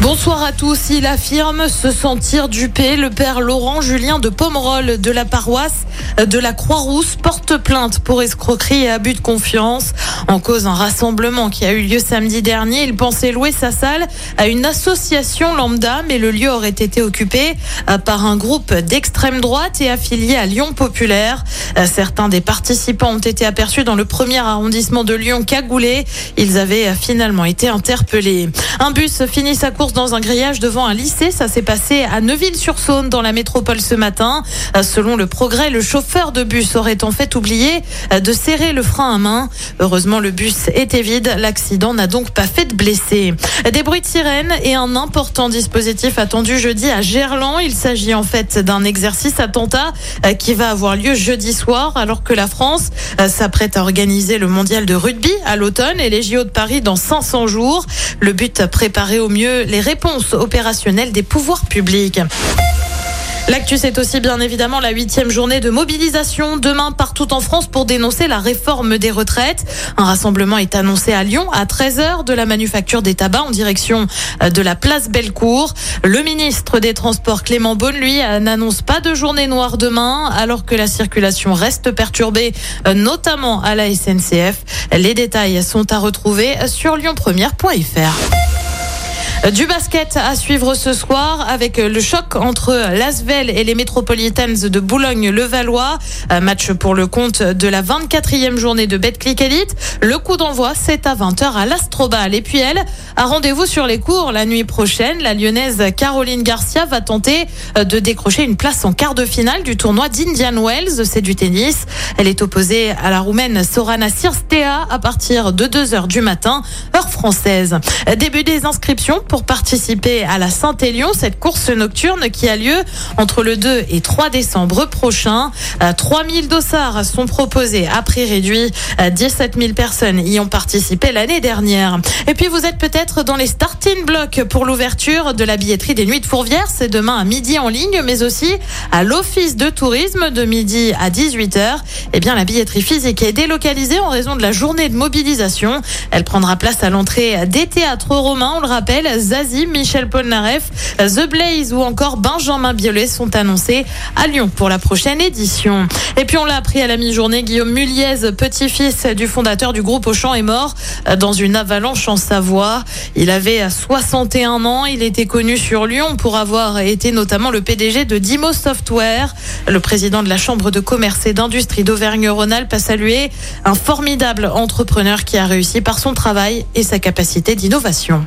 Bonsoir à tous. Il affirme se sentir dupé. Le père Laurent Julien de Pomerol de la paroisse de la Croix-Rousse porte plainte pour escroquerie et abus de confiance. En cause un rassemblement qui a eu lieu samedi dernier. Il pensait louer sa salle à une association lambda, mais le lieu aurait été occupé par un groupe d'extrême droite et affilié à Lyon Populaire. Certains des participants ont été aperçus dans le premier arrondissement de Lyon cagoulé. Ils avaient finalement été interpellés. Un bus finit sa course dans un grillage devant un lycée. Ça s'est passé à Neuville-sur-Saône dans la métropole ce matin. Selon le progrès, le chauffeur de bus aurait en fait oublié de serrer le frein à main. Heureusement, le bus était vide. L'accident n'a donc pas fait de blessés. Des bruits de sirène et un important dispositif attendu jeudi à Gerland. Il s'agit en fait d'un exercice attentat qui va avoir lieu jeudi soir alors que la France s'apprête à organiser le mondial de rugby à l'automne et les JO de Paris dans 500 jours. Le but, préparer au mieux les réponses opérationnelles des pouvoirs publics. L'actu, c'est aussi bien évidemment la huitième journée de mobilisation demain partout en France pour dénoncer la réforme des retraites. Un rassemblement est annoncé à Lyon à 13h de la manufacture des tabacs en direction de la place Bellecour. Le ministre des Transports Clément Beaune, lui, n'annonce pas de journée noire demain alors que la circulation reste perturbée, notamment à la SNCF. Les détails sont à retrouver sur lyonpremière.fr. Du basket à suivre ce soir avec le choc entre l'Asvel et les Metropolitans de Boulogne-le-Valois. Match pour le compte de la 24e journée de Betclic Elite. Le coup d'envoi, c'est à 20h à l'Astrobal. Et puis elle a rendez-vous sur les cours la nuit prochaine. La lyonnaise Caroline Garcia va tenter de décrocher une place en quart de finale du tournoi d'Indian Wells. C'est du tennis. Elle est opposée à la roumaine Sorana Sirstea à partir de 2h du matin, heure française. Début des inscriptions pour participer à la Saint-Élion, cette course nocturne qui a lieu entre le 2 et 3 décembre prochain. 3000 dossards sont proposés à prix réduit. 17 000 personnes y ont participé l'année dernière. Et puis vous êtes peut-être dans les starting blocks pour l'ouverture de la billetterie des Nuits de Fourvière. C'est demain à midi en ligne, mais aussi à l'Office de tourisme de midi à 18h. Eh bien, la billetterie physique est délocalisée en raison de la journée de mobilisation. Elle prendra place à l'entrée des théâtres romains. On le rappelle, Zazie, Michel Polnareff, The Blaze ou encore Benjamin Biolay sont annoncés à Lyon pour la prochaine édition. Et puis on l'a appris à la mi-journée, Guillaume Muliez, petit-fils du fondateur du groupe Auchan, est mort dans une avalanche en Savoie. Il avait 61 ans, il était connu sur Lyon pour avoir été notamment le PDG de Dimo Software. Le président de la Chambre de commerce et d'industrie d'Auvergne-Rhône-Alpes a salué un formidable entrepreneur qui a réussi par son travail et sa capacité d'innovation.